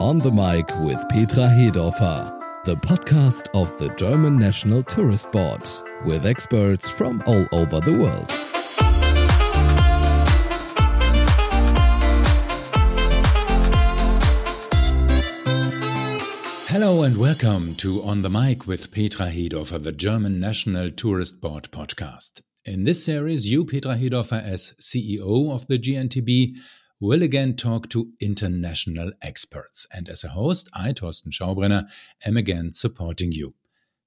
On the Mic with Petra Hedorfer, the podcast of the German National Tourist Board, with experts from all over the world. Hello and welcome to On the Mic with Petra Hedorfer, the German National Tourist Board podcast. In this series, you, Petra Hedorfer, as CEO of the GNTB, will again talk to international experts. And as a host, I, Thorsten Schaubrenner, am again supporting you.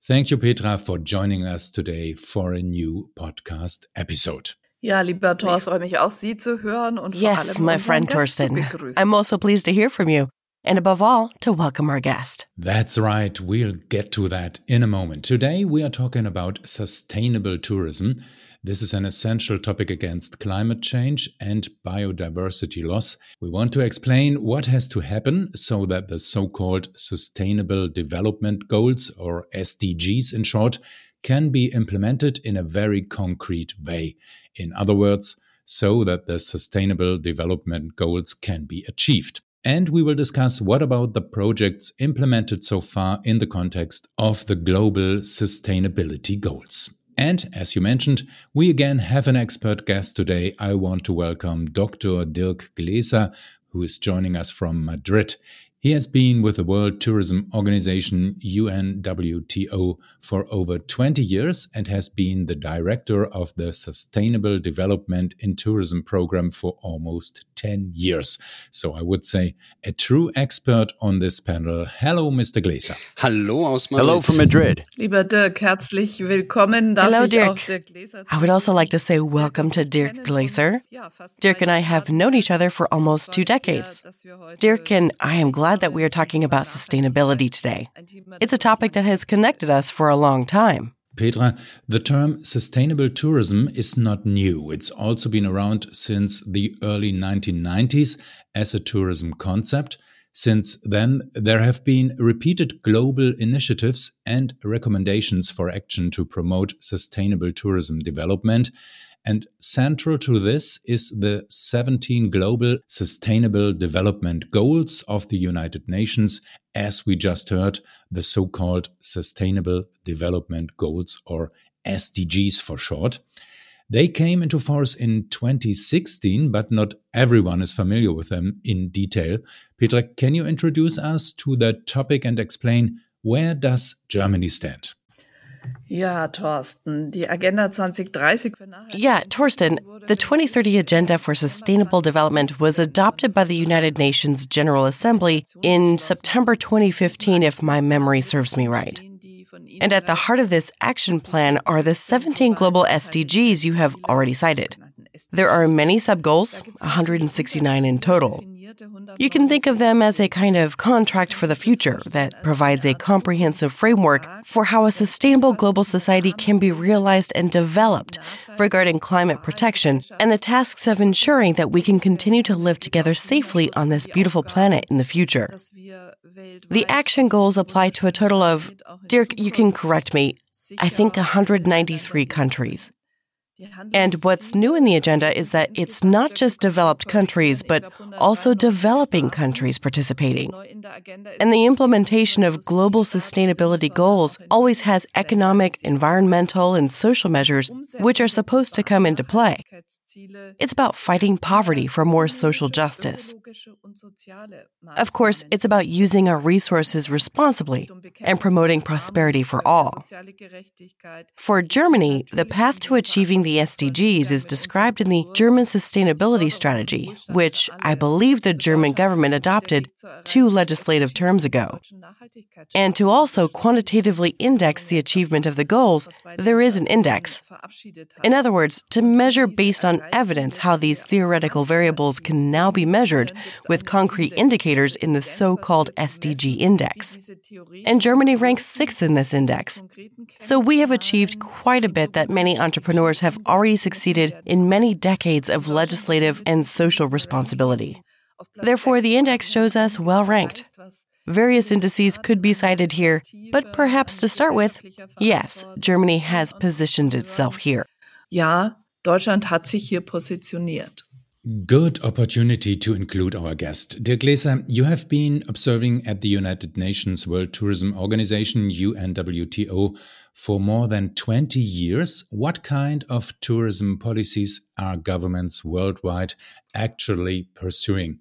Thank you, Petra, for joining us today for a new podcast episode. Ja, lieber Thorsten, ich freue mich auch, Sie zu hören und yes, vor allem my friend Thorsten. I'm also pleased to hear from you. And above all, to welcome our guest. That's right. We'll get to that in a moment. Today, we are talking about sustainable tourism. This is an essential topic against climate change and biodiversity loss. We want to explain what has to happen so that the so called Sustainable Development Goals, or SDGs in short, can be implemented in a very concrete way. In other words, so that the Sustainable Development Goals can be achieved. And we will discuss what about the projects implemented so far in the context of the global sustainability goals. And as you mentioned, we again have an expert guest today. I want to welcome Dr. Dirk Glaesser, who is joining us from Madrid. He has been with the World Tourism Organization UNWTO for over 20 years and has been the director of the Sustainable Development in Tourism program for almost 10 years. So I would say a true expert on this panel. Hello, Mr. Glaesser. Hallo aus Madrid. Hello from Madrid. Lieber Dirk, herzlich willkommen. Darf Hello, ich Dirk. auch Dirk I would also like to say welcome to Dirk Glaesser. Dirk and I have known each other for almost two decades. Dirk and I am glad that we are talking about sustainability today. It's a topic that has connected us for a long time. Petra, the term sustainable tourism is not new. It's also been around since the early 1990s as a tourism concept. Since then, there have been repeated global initiatives and recommendations for action to promote sustainable tourism development. And central to this is the 17 Global Sustainable Development Goals of the United Nations, as we just heard, the so called Sustainable Development Goals, or SDGs for short. They came into force in 2016, but not everyone is familiar with them in detail. Petra, can you introduce us to that topic and explain where does Germany stand? Ja, Thorsten, die Agenda 2030 für Yeah, Thorsten, the 2030 Agenda for Sustainable Development was adopted by the United Nations General Assembly in September 2015, if my memory serves me right. And at the heart of this action plan are the 17 global SDGs you have already cited. There are many sub goals, 169 in total. You can think of them as a kind of contract for the future that provides a comprehensive framework for how a sustainable global society can be realized and developed regarding climate protection and the tasks of ensuring that we can continue to live together safely on this beautiful planet in the future. The action goals apply to a total of, Dirk, you can correct me, I think 193 countries. And what's new in the agenda is that it's not just developed countries, but also developing countries participating. And the implementation of global sustainability goals always has economic, environmental, and social measures which are supposed to come into play. It's about fighting poverty for more social justice. Of course, it's about using our resources responsibly and promoting prosperity for all. For Germany, the path to achieving the SDGs is described in the German Sustainability Strategy, which I believe the German government adopted two legislative terms ago. And to also quantitatively index the achievement of the goals, there is an index. In other words, to measure based on evidence how these theoretical variables can now be measured with concrete indicators in the so called SDG index. And Germany ranks sixth in this index. So we have achieved quite a bit that many entrepreneurs have already succeeded in many decades of legislative and social responsibility. Therefore, the index shows us well ranked. Various indices could be cited here, but perhaps to start with, yes, Germany has positioned itself here. Ja, Deutschland hat sich hier positioniert. Good opportunity to include our guest. Dirk Glaesser, you have been observing at the United Nations World Tourism Organization, UNWTO, for more than 20 years. What kind of tourism policies are governments worldwide actually pursuing?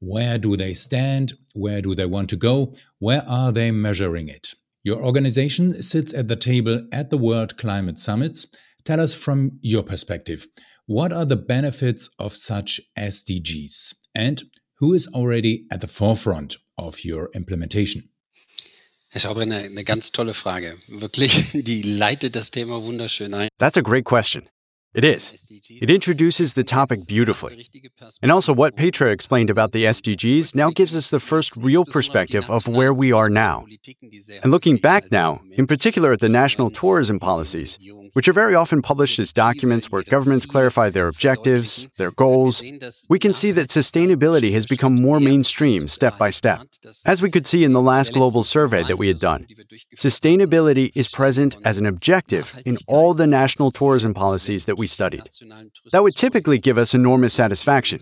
Where do they stand? Where do they want to go? Where are they measuring it? Your organization sits at the table at the World Climate Summits. Tell us from your perspective. What are the benefits of such SDGs? And who is already at the forefront of your implementation? Herr Schaubrenner, eine ganz tolle Frage. Wirklich, die leitet das Thema wunderschön ein. That's a great question. It is. It introduces the topic beautifully. And also, what Petra explained about the SDGs now gives us the first real perspective of where we are now. And looking back now, in particular at the national tourism policies, which are very often published as documents where governments clarify their objectives, their goals, we can see that sustainability has become more mainstream step by step. As we could see in the last global survey that we had done, sustainability is present as an objective in all the national tourism policies that we studied. That would typically give us enormous satisfaction.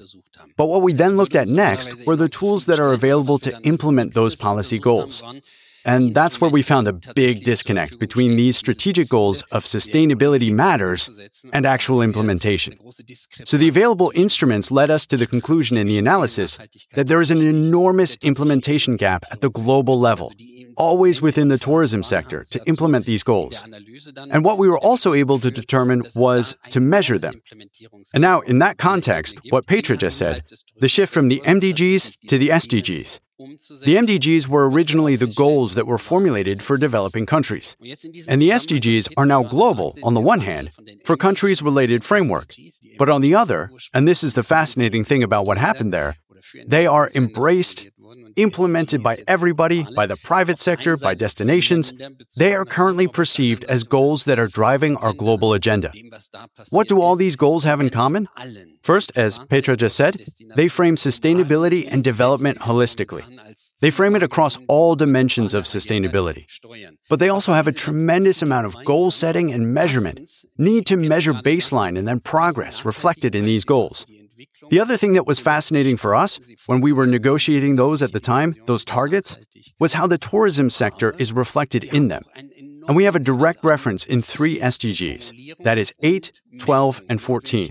But what we then looked at next were the tools that are available to implement those policy goals. And that's where we found a big disconnect between these strategic goals of sustainability matters and actual implementation. So the available instruments led us to the conclusion in the analysis that there is an enormous implementation gap at the global level, always within the tourism sector, to implement these goals. And what we were also able to determine was to measure them. And now, in that context, what Petra just said, the shift from the MDGs to the SDGs, the MDGs were originally the goals that were formulated for developing countries. And the SDGs are now global, on the one hand, for countries related framework. But on the other, and this is the fascinating thing about what happened there, they are embraced, implemented by everybody, by the private sector, by destinations. They are currently perceived as goals that are driving our global agenda. What do all these goals have in common? First, as Petra just said, they frame sustainability and development holistically. They frame it across all dimensions of sustainability. But they also have a tremendous amount of goal setting and measurement, need to measure baseline and then progress reflected in these goals. The other thing that was fascinating for us when we were negotiating those at the time, those targets, was how the tourism sector is reflected in them. And we have a direct reference in three SDGs that is 8, 12, and 14.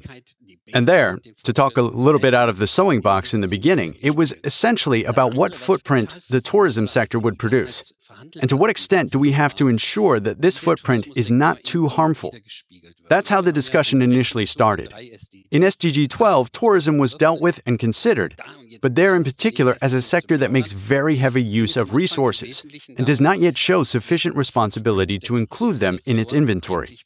And there, to talk a little bit out of the sewing box in the beginning, it was essentially about what footprint the tourism sector would produce. And to what extent do we have to ensure that this footprint is not too harmful? That's how the discussion initially started. In SDG 12, tourism was dealt with and considered, but there in particular as a sector that makes very heavy use of resources and does not yet show sufficient responsibility to include them in its inventory.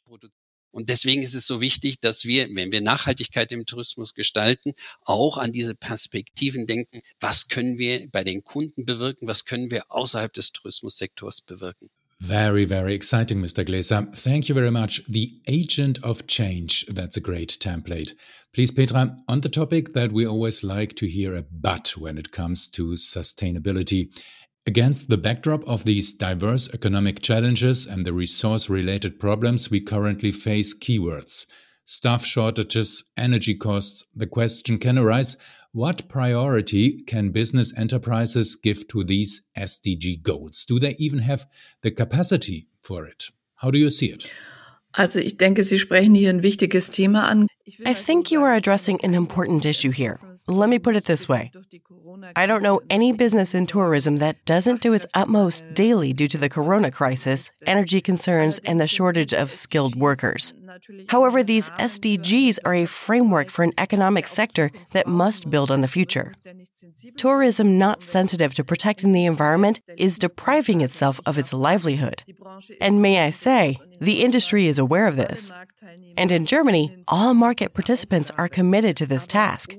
Und deswegen ist es so wichtig, dass wir, wenn wir Nachhaltigkeit im Tourismus gestalten, auch an diese Perspektiven denken. Was können wir bei den Kunden bewirken? Was können wir außerhalb des Tourismussektors bewirken? Very, very exciting, Mr. Gleser. Thank you very much. The agent of change. That's a great template. Please, Petra, on the topic that we always like to hear a but when it comes to sustainability. Against the backdrop of these diverse economic challenges and the resource related problems, we currently face keywords staff shortages, energy costs. The question can arise what priority can business enterprises give to these SDG goals? Do they even have the capacity for it? How do you see it? Also ich denke, Sie sprechen hier ein wichtiges Thema an. I think you are addressing an important issue here. Let me put it this way. I don't know any business in tourism that doesn't do its utmost daily due to the corona crisis, energy concerns, and the shortage of skilled workers. However, these SDGs are a framework for an economic sector that must build on the future. Tourism not sensitive to protecting the environment is depriving itself of its livelihood. And may I say, the industry is aware of this. And in Germany, all market participants are committed to this task.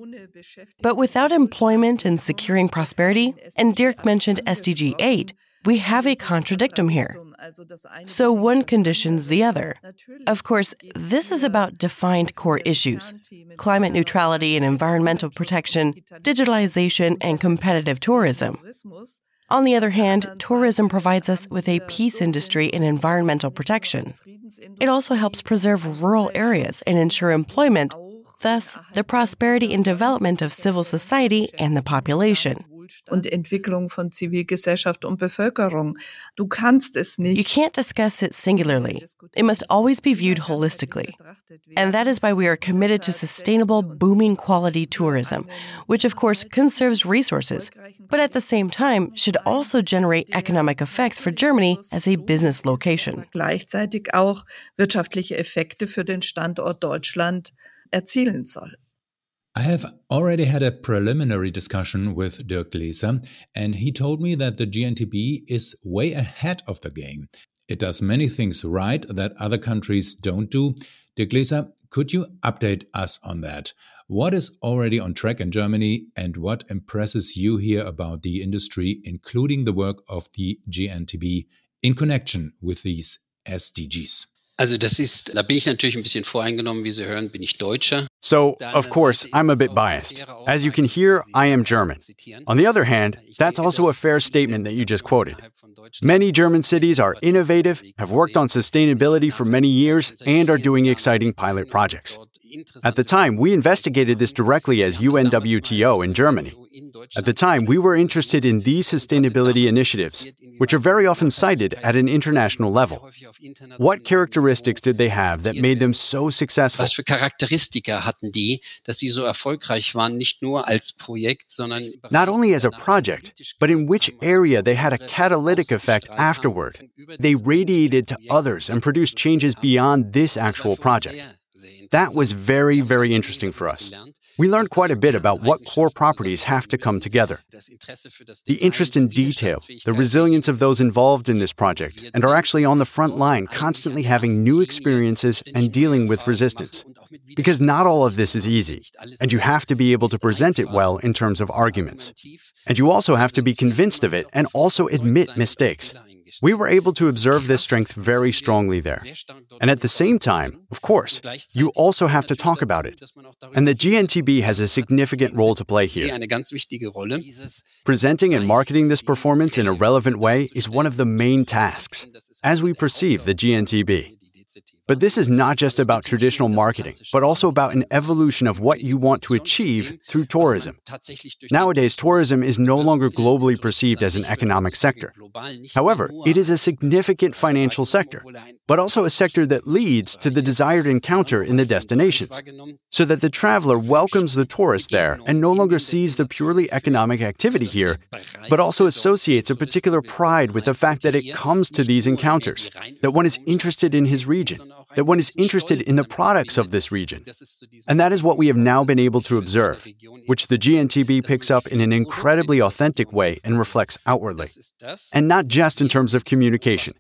But without employment and securing prosperity, and Dirk mentioned SDG 8, we have a contradictum here. So one conditions the other. Of course, this is about defined core issues climate neutrality and environmental protection, digitalization, and competitive tourism. On the other hand, tourism provides us with a peace industry and environmental protection. It also helps preserve rural areas and ensure employment, thus, the prosperity and development of civil society and the population. Und Entwicklung von Zivilgesellschaft und Bevölkerung. Du kannst es nicht. You can't discuss it singularly. It must always be viewed holistically. And that is why we are committed to sustainable, booming quality tourism, which of course conserves resources, but at the same time should also generate economic effects for Germany as a business location. Gleichzeitig auch wirtschaftliche Effekte für den Standort Deutschland erzielen soll. I have already had a preliminary discussion with Dirk Glaesser, and he told me that the GNTB is way ahead of the game. It does many things right that other countries don't do. Dirk Glaesser, could you update us on that? What is already on track in Germany, and what impresses you here about the industry, including the work of the GNTB in connection with these SDGs? Also das ist, da bin ich natürlich ein bisschen voreingenommen, wie Sie hören, bin ich Deutscher. So, of course, I'm a bit biased. As you can hear, I am German. On the other hand, that's also a fair statement that you just quoted. Many German cities are innovative, have worked on sustainability for many years, and are doing exciting pilot projects. At the time, we investigated this directly as UNWTO in Germany. At the time, we were interested in these sustainability initiatives, which are very often cited at an international level. What characteristics did they have that made them so successful? Was für Charakteristika hatten die, dass sie so erfolgreich waren, nicht nur als Projekt, sondern Not only as a project, but in which area they had a catalytic effect afterward. They radiated to others and produced changes beyond this actual project. That was very, very interesting for us. We learned quite a bit about what core properties have to come together. The interest in detail, the resilience of those involved in this project, and are actually on the front line, constantly having new experiences and dealing with resistance. Because not all of this is easy, and you have to be able to present it well in terms of arguments. And you also have to be convinced of it and also admit mistakes. We were able to observe this strength very strongly there. And at the same time, of course, you also have to talk about it. And the GNTB has a significant role to play here. Presenting and marketing this performance in a relevant way is one of the main tasks, as we perceive the GNTB. But this is not just about traditional marketing, but also about an evolution of what you want to achieve through tourism. Nowadays, tourism is no longer globally perceived as an economic sector. However, it is a significant financial sector, but also a sector that leads to the desired encounter in the destinations, so that the traveler welcomes the tourist there and no longer sees the purely economic activity here, but also associates a particular pride with the fact that it comes to these encounters, that one is interested in his region, that one is interested in the products of this region. And that is what we have now been able to observe, which the GNTB picks up in an incredibly authentic way and reflects outwardly. And not just in terms of communication,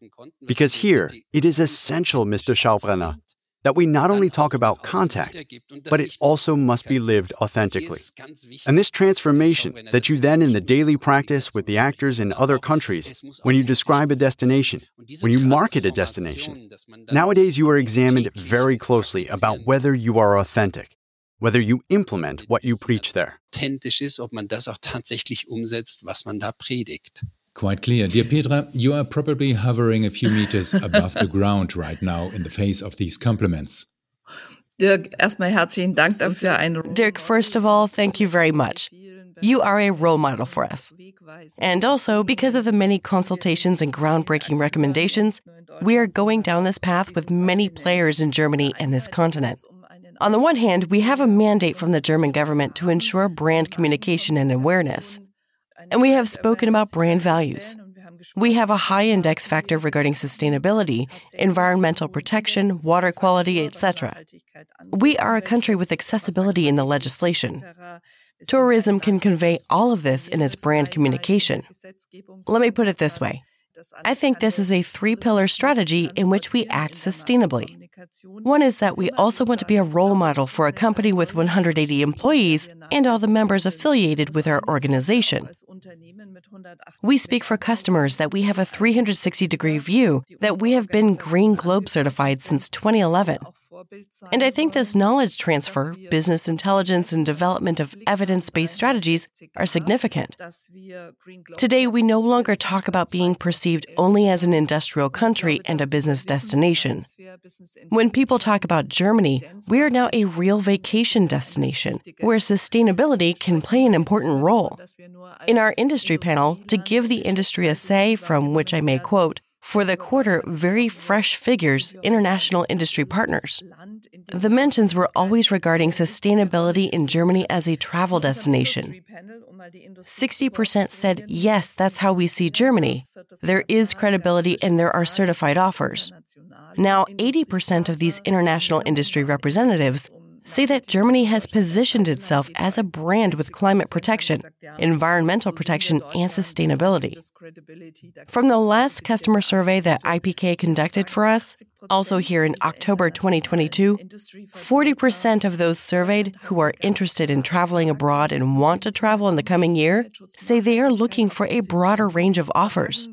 because here it is essential, Mr. Schaubrenner, that we not only talk about contact, but it also must be lived authentically. And this transformation that you then in the daily practice with the actors in other countries, when you describe a destination, when you market a destination, nowadays you are examined very closely about whether you are authentic, whether you implement what you preach there. authentisch ist, ob man das auch tatsächlich umsetzt, was man da predigt. Quite clear. Dear Petra, you are probably hovering a few meters above the ground right now in the face of these compliments. Dirk, erstmal herzlichen Dank dafür. Ein Dirk, first of all, thank you very much. You are a role model for us. And also, because of the many consultations and groundbreaking recommendations, we are going down this path with many players in Germany and this continent. On the one hand, we have a mandate from the German government to ensure brand communication and awareness. And we have spoken about brand values. We have a high index factor regarding sustainability, environmental protection, water quality, etc. We are a country with accessibility in the legislation. Tourism can convey all of this in its brand communication. Let me put it this way I think this is a three pillar strategy in which we act sustainably. One is that we also want to be a role model for a company with 180 employees and all the members affiliated with our organization. We speak for customers that we have a 360 degree view, that we have been Green Globe certified since 2011. And I think this knowledge transfer, business intelligence, and development of evidence based strategies are significant. Today, we no longer talk about being perceived perceived only as an industrial country and a business destination. When people talk about Germany, we are now a real vacation destination where sustainability can play an important role. In our industry panel, to give the industry a say from which I may quote, for the quarter very fresh figures international industry partners. The mentions were always regarding sustainability in Germany as a travel destination. 60% said, yes, that's how we see Germany. There is credibility and there are certified offers. Now, 80% of these international industry representatives say that Germany has positioned itself as a brand with climate protection, environmental protection, and sustainability. From the last customer survey that IPK conducted for us, also here in October 2022, 40% of those surveyed who are interested in traveling abroad and want to travel in the coming year say they are looking for a broader range of offers.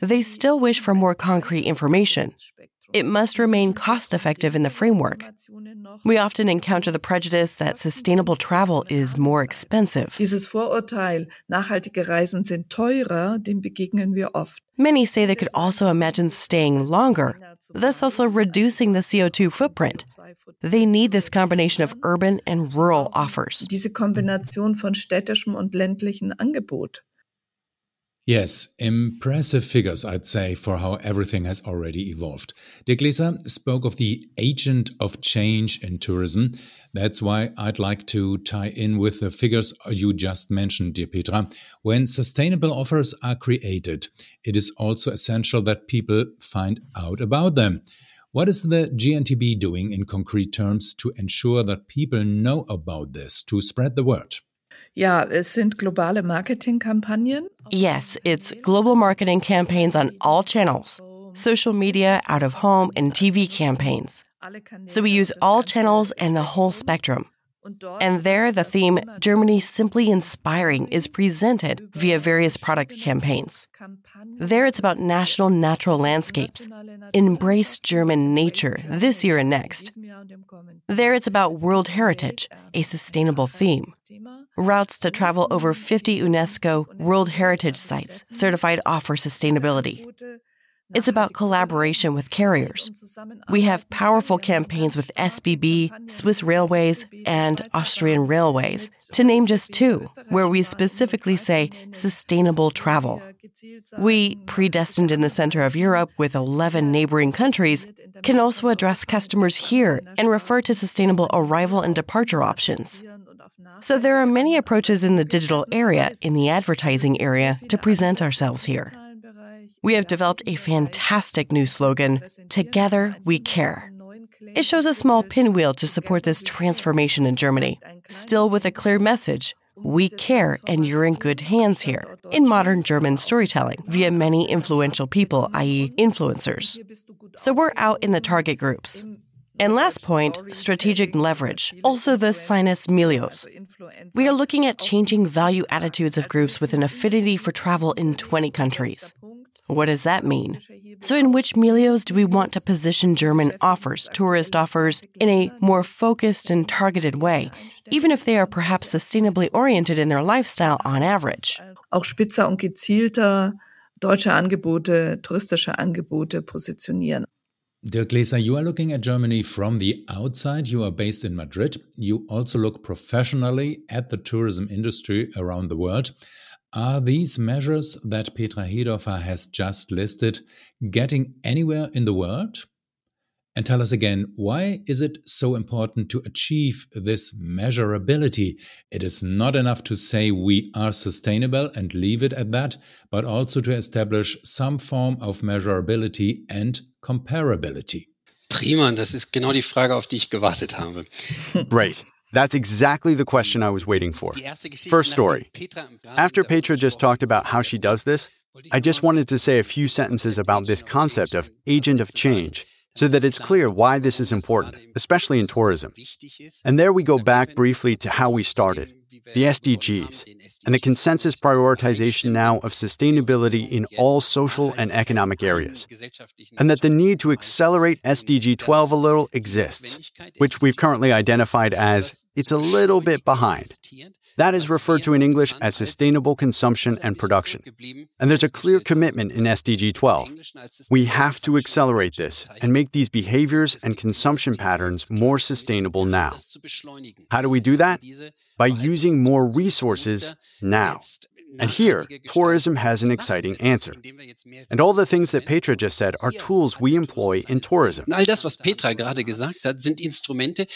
They still wish for more concrete information it must remain cost effective in the framework. We often encounter the prejudice that sustainable travel is more expensive. Dieses Vorurteil, nachhaltige Reisen sind teurer, dem begegnen wir oft. Many say they could also imagine staying longer, thus also reducing the CO2 footprint. They need this combination of urban and rural offers. Diese Kombination von städtischem und ländlichem Angebot. Yes, impressive figures, I'd say, for how everything has already evolved. Dirk Glaesser spoke of the agent of change in tourism. That's why I'd like to tie in with the figures you just mentioned, dear Petra. When sustainable offers are created, it is also essential that people find out about them. What is the GNTB doing in concrete terms to ensure that people know about this, to spread the word? Ja, es sind globale Marketingkampagnen. Yes, it's global marketing campaigns on all channels social media, out of home, and TV campaigns. So we use all channels and the whole spectrum. And there, the theme Germany Simply Inspiring is presented via various product campaigns. There, it's about national natural landscapes. Embrace German nature this year and next. There, it's about World Heritage, a sustainable theme. Routes to travel over 50 UNESCO World Heritage sites certified offer sustainability. It's about collaboration with carriers. We have powerful campaigns with SBB, Swiss Railways, and Austrian Railways, to name just two, where we specifically say sustainable travel. We, predestined in the center of Europe with 11 neighboring countries, can also address customers here and refer to sustainable arrival and departure options. So there are many approaches in the digital area, in the advertising area, to present ourselves here. We have developed a fantastic new slogan Together We Care. It shows a small pinwheel to support this transformation in Germany, still with a clear message. We care and you're in good hands here, in modern German storytelling, via many influential people, i.e., influencers. So we're out in the target groups. And last point, strategic leverage, also the sinus milieus. We are looking at changing value attitudes of groups with an affinity for travel in 20 countries. What does that mean? So, in which milieus do we want to position German offers, tourist offers, in a more focused and targeted way, even if they are perhaps sustainably oriented in their lifestyle on average? Auch spitzer und gezielter deutsche Angebote, touristische Angebote positionieren. Dirk Glaesser, you are looking at Germany from the outside. You are based in Madrid. You also look professionally at the tourism industry around the world. Are these measures that Petra Hedorfer has just listed getting anywhere in the world? And tell us again, why is it so important to achieve this measurability? It is not enough to say we are sustainable and leave it at that, but also to establish some form of measurability and comparability. Prima, das ist genau die Frage, auf die ich gewartet habe. Great. That's exactly the question I was waiting for. First story. After Petra just talked about how she does this, I just wanted to say a few sentences about this concept of agent of change so that it's clear why this is important, especially in tourism. And there we go back briefly to how we started the SDGs, and the consensus prioritization now of sustainability in all social and economic areas, and that the need to accelerate SDG 12 a little exists, which we've currently identified as it's a little bit behind. That is referred to in English as sustainable consumption and production. And there's a clear commitment in SDG 12. We have to accelerate this and make these behaviors and consumption patterns more sustainable now. How do we do that? By using more resources now. And here, tourism has an exciting answer. And all the things that Petra just said are tools we employ in tourism. All das, was Petra gerade gesagt hat, sind Instrumente,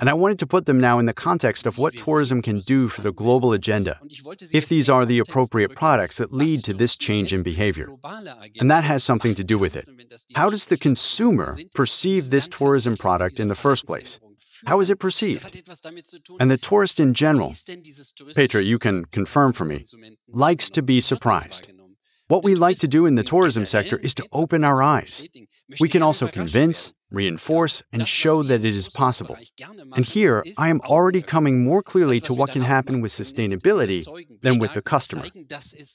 and I wanted to put them now in the context of what tourism can do for the global agenda, if these are the appropriate products that lead to this change in behavior. And that has something to do with it. How does the consumer perceive this tourism product in the first place? How is it perceived? And the tourist in general, Petra, you can confirm for me, likes to be surprised. What we like to do in the tourism sector is to open our eyes. We can also convince, reinforce, and show that it is possible. And here, I am already coming more clearly to what can happen with sustainability than with the customer.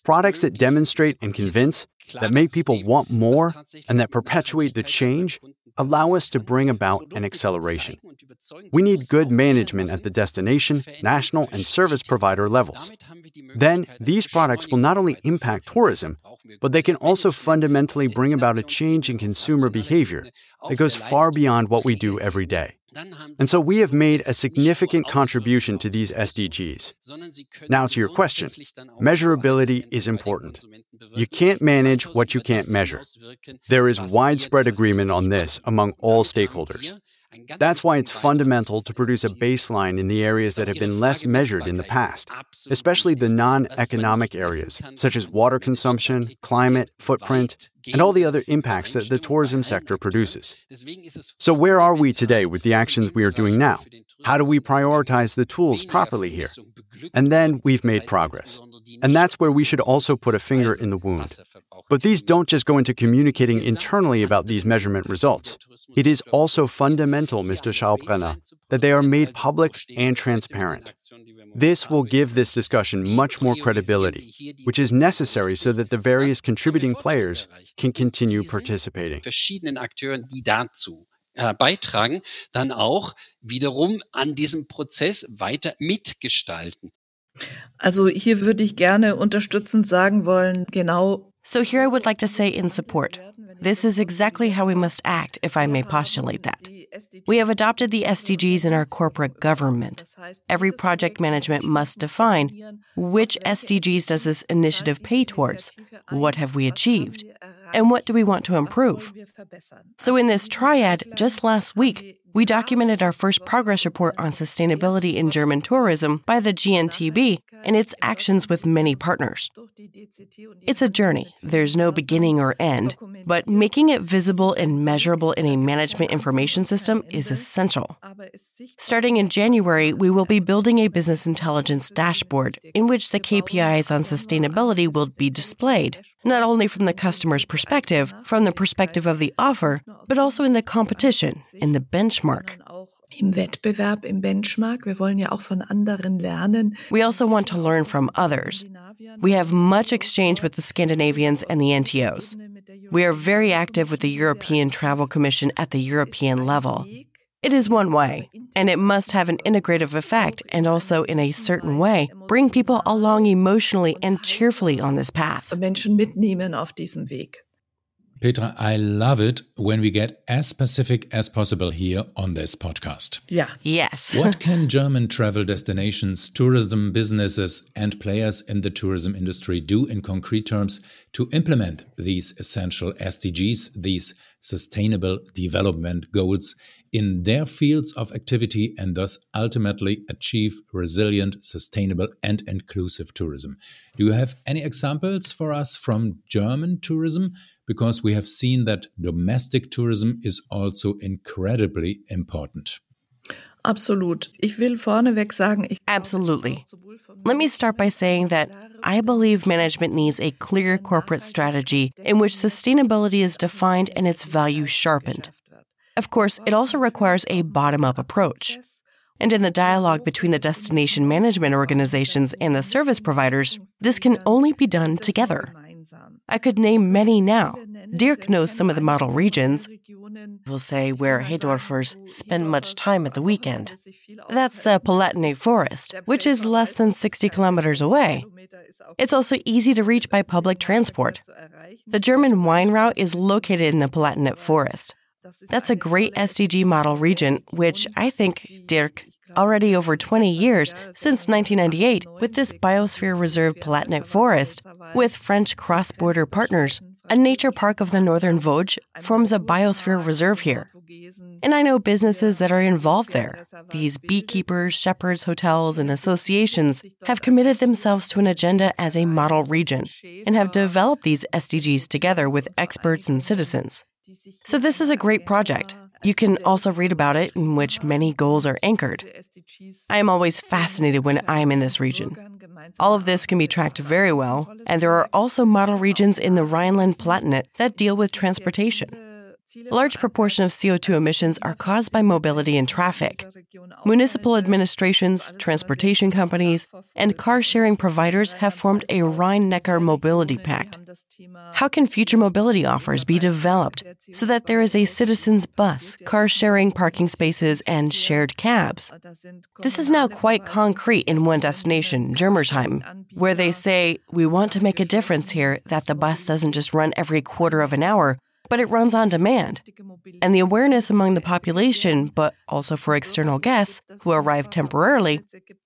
Products that demonstrate and convince, that make people want more, and that perpetuate the change allow us to bring about an acceleration. We need good management at the destination, national, and service provider levels. Then, these products will not only impact tourism, but they can also fundamentally bring about a change in consumer behavior that goes far beyond what we do every day. And so we have made a significant contribution to these SDGs. Now, to your question measurability is important. You can't manage what you can't measure. There is widespread agreement on this among all stakeholders. That's why it's fundamental to produce a baseline in the areas that have been less measured in the past, especially the non economic areas, such as water consumption, climate, footprint, and all the other impacts that the tourism sector produces. So, where are we today with the actions we are doing now? How do we prioritize the tools properly here? And then we've made progress. And that's where we should also put a finger in the wound. But these don't just go into communicating internally about these measurement results. It is also fundamental, Mr. Schaubrenner, that they are made public and transparent. This will give this discussion much more credibility, which is necessary so that the various contributing players can continue participating. Äh, beitragen, dann auch wiederum an diesem Prozess weiter mitgestalten. Also hier würde ich gerne unterstützend sagen wollen, genau. So here I would like to say in support. This is exactly how we must act, if I may postulate that. We have adopted the SDGs in our corporate government. Every project management must define which SDGs does this initiative pay towards? What have we achieved? And what do we want to improve? So, in this triad, just last week, we documented our first progress report on sustainability in German tourism by the GNTB and its actions with many partners. It's a journey, there's no beginning or end, but making it visible and measurable in a management information system is essential. Starting in January, we will be building a business intelligence dashboard in which the KPIs on sustainability will be displayed, not only from the customer's perspective, from the perspective of the offer, but also in the competition, in the benchmark benchmark. Im Wettbewerb, im Benchmark. Wir wollen ja auch von anderen lernen. We also want to learn from others. We have much exchange with the Scandinavians and the NTOs. We are very active with the European Travel Commission at the European level. It is one way, and it must have an integrative effect and also, in a certain way, bring people along emotionally and cheerfully on this path. Menschen mitnehmen auf diesem Weg. Petra, I love it when we get as specific as possible here on this podcast. Yeah. Yes. what can German travel destinations, tourism businesses, and players in the tourism industry do in concrete terms to implement these essential SDGs, these sustainable development goals, in their fields of activity and thus ultimately achieve resilient, sustainable, and inclusive tourism? Do you have any examples for us from German tourism? because we have seen that domestic tourism is also incredibly important. Absolut. Ich will vorneweg sagen, Absolutely. Let me start by saying that I believe management needs a clear corporate strategy in which sustainability is defined and its value sharpened. Of course, it also requires a bottom up approach. And in the dialogue between the destination management organizations and the service providers, this can only be done together. I could name many now. Dirk knows some of the model regions. We'll say where Hedorfers spend much time at the weekend. That's the Palatinate Forest, which is less than 60 kilometers away. It's also easy to reach by public transport. The German wine route is located in the Palatinate Forest. That's a great SDG model region, which I think, Dirk, already over 20 years, since 1998, with this Biosphere Reserve Palatinate Forest, with French cross border partners, a nature park of the Northern Vosges forms a biosphere reserve here. And I know businesses that are involved there. These beekeepers, shepherds, hotels, and associations have committed themselves to an agenda as a model region and have developed these SDGs together with experts and citizens. So, this is a great project. You can also read about it, in which many goals are anchored. I am always fascinated when I am in this region. All of this can be tracked very well, and there are also model regions in the Rhineland Palatinate that deal with transportation. A large proportion of CO2 emissions are caused by mobility and traffic. Municipal administrations, transportation companies, and car sharing providers have formed a Rhine Neckar Mobility Pact. How can future mobility offers be developed so that there is a citizens' bus, car sharing parking spaces, and shared cabs? This is now quite concrete in one destination, Germersheim, where they say, We want to make a difference here that the bus doesn't just run every quarter of an hour but it runs on demand. And the awareness among the population, but also for external guests who arrive temporarily,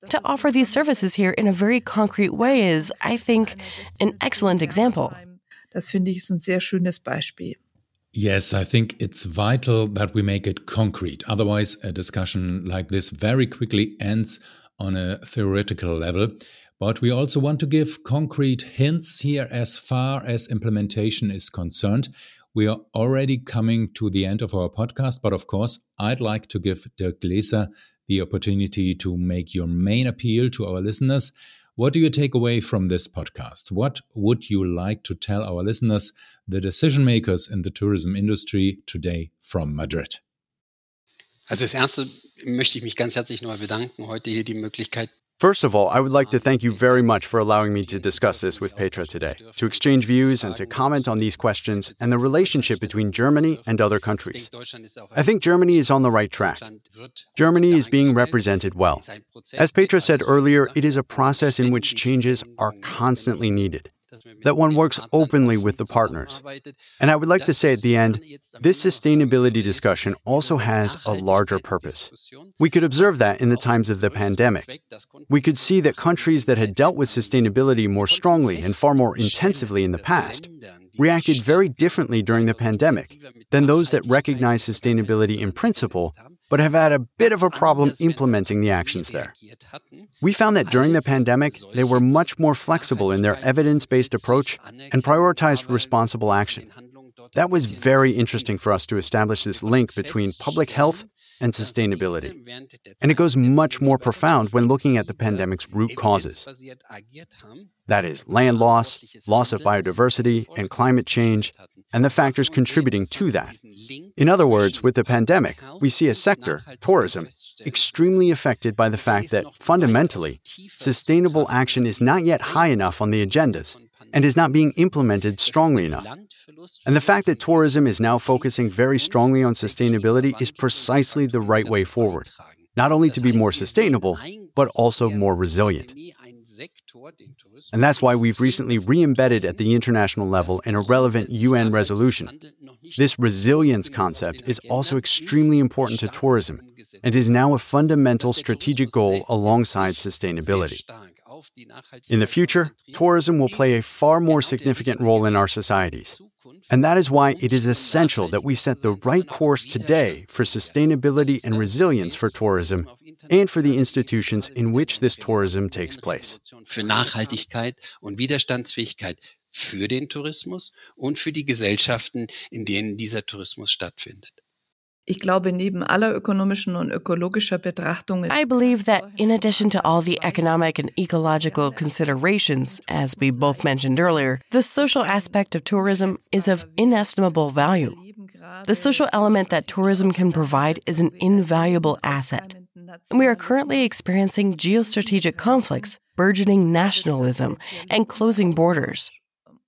to offer these services here in a very concrete way is, I think, an excellent example. Das finde ich ist ein sehr schönes Beispiel. Yes, I think it's vital that we make it concrete. Otherwise, a discussion like this very quickly ends on a theoretical level. But we also want to give concrete hints here as far as implementation is concerned. We are already coming to the end of our podcast, but of course, I'd like to give Dirk Glaesser the opportunity to make your main appeal to our listeners. What do you take away from this podcast? What would you like to tell our listeners, the decision makers in the tourism industry today from Madrid? Also das erste möchte ich mich ganz herzlich nochmal bedanken, heute hier die Möglichkeit First of all, I would like to thank you very much for allowing me to discuss this with Petra today, to exchange views and to comment on these questions and the relationship between Germany and other countries. I think Germany is on the right track. Germany is being represented well. As Petra said earlier, it is a process in which changes are constantly needed that one works openly with the partners. And I would like to say at the end this sustainability discussion also has a larger purpose. We could observe that in the times of the pandemic. We could see that countries that had dealt with sustainability more strongly and far more intensively in the past reacted very differently during the pandemic than those that recognize sustainability in principle but have had a bit of a problem implementing the actions there. We found that during the pandemic, they were much more flexible in their evidence based approach and prioritized responsible action. That was very interesting for us to establish this link between public health and sustainability. And it goes much more profound when looking at the pandemic's root causes. That is, land loss, loss of biodiversity, and climate change, and the factors contributing to that. In other words, with the pandemic, we see a sector, tourism, extremely affected by the fact that, fundamentally, sustainable action is not yet high enough on the agendas and is not being implemented strongly enough. And the fact that tourism is now focusing very strongly on sustainability is precisely the right way forward, not only to be more sustainable, but also more resilient. And that's why we've recently re embedded at the international level in a relevant UN resolution. This resilience concept is also extremely important to tourism and is now a fundamental strategic goal alongside sustainability. In the future, tourism will play a far more significant role in our societies. And that is why it is essential that we set the right course today for sustainability and resilience for tourism and for the institutions in which this tourism takes place. Für Nachhaltigkeit und Widerstandsfähigkeit für den Tourismus und für die Gesellschaften, in denen dieser Tourismus stattfindet. Ich glaube, neben aller ökonomischen und ökologischer Betrachtungen. I believe that in addition to all the economic and ecological considerations, as we both mentioned earlier, the social aspect of tourism is of inestimable value. The social element that tourism can provide is an invaluable asset. And we are currently experiencing geostrategic conflicts, burgeoning nationalism, and closing borders.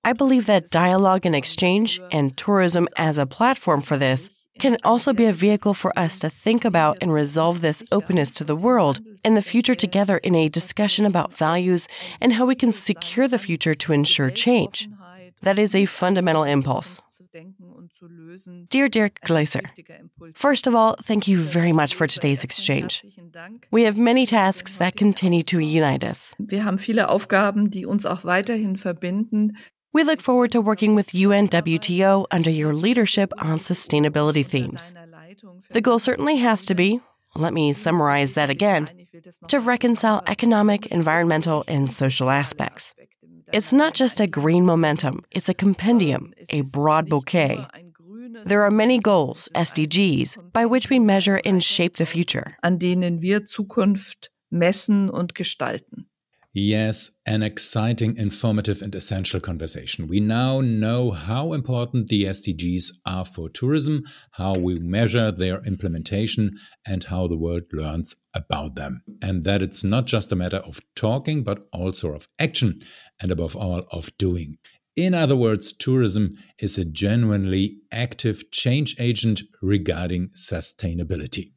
I believe that dialogue and exchange, and tourism as a platform for this, can also be a vehicle for us to think about and resolve this openness to the world and the future together in a discussion about values and how we can secure the future to ensure change. That is a fundamental impulse. Dear Dirk Glaesser, first of all, thank you very much for today's exchange. We have many tasks that continue to unite us. Wir haben viele Aufgaben, die uns auch weiterhin verbinden. We look forward to working with UNWTO under your leadership on sustainability themes. The goal certainly has to be, let me summarize that again, to reconcile economic, environmental, and social aspects. It's not just a green momentum, it's a compendium, a broad bouquet. There are many goals, SDGs, by which we measure and shape the future. An denen wir Zukunft messen und gestalten. Yes, an exciting, informative, and essential conversation. We now know how important the SDGs are for tourism, how we measure their implementation, and how the world learns about them. And that it's not just a matter of talking, but also of action, and above all, of doing. In other words, tourism is a genuinely active change agent regarding sustainability.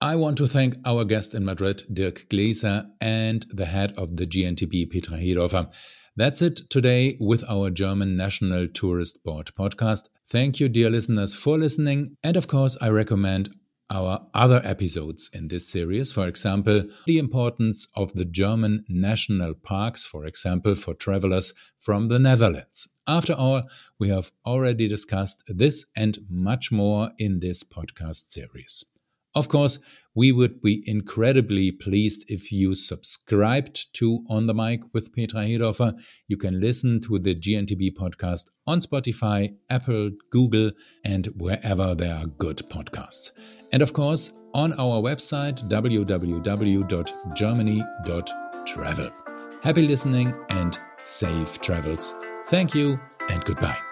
I want to thank our guest in Madrid, Dirk Glaesser, and the head of the GNTB, Petra Hedorfer. That's it today with our German National Tourist Board podcast. Thank you, dear listeners, for listening. And of course, I recommend our other episodes in this series. For example, the importance of the German national parks, for example, for travelers from the Netherlands. After all, we have already discussed this and much more in this podcast series. Of course, we would be incredibly pleased if you subscribed to On the Mic with Petra Hedorfer. You can listen to the GNTB podcast on Spotify, Apple, Google, and wherever there are good podcasts. And of course, on our website www.germany.travel. Happy listening and safe travels. Thank you and goodbye.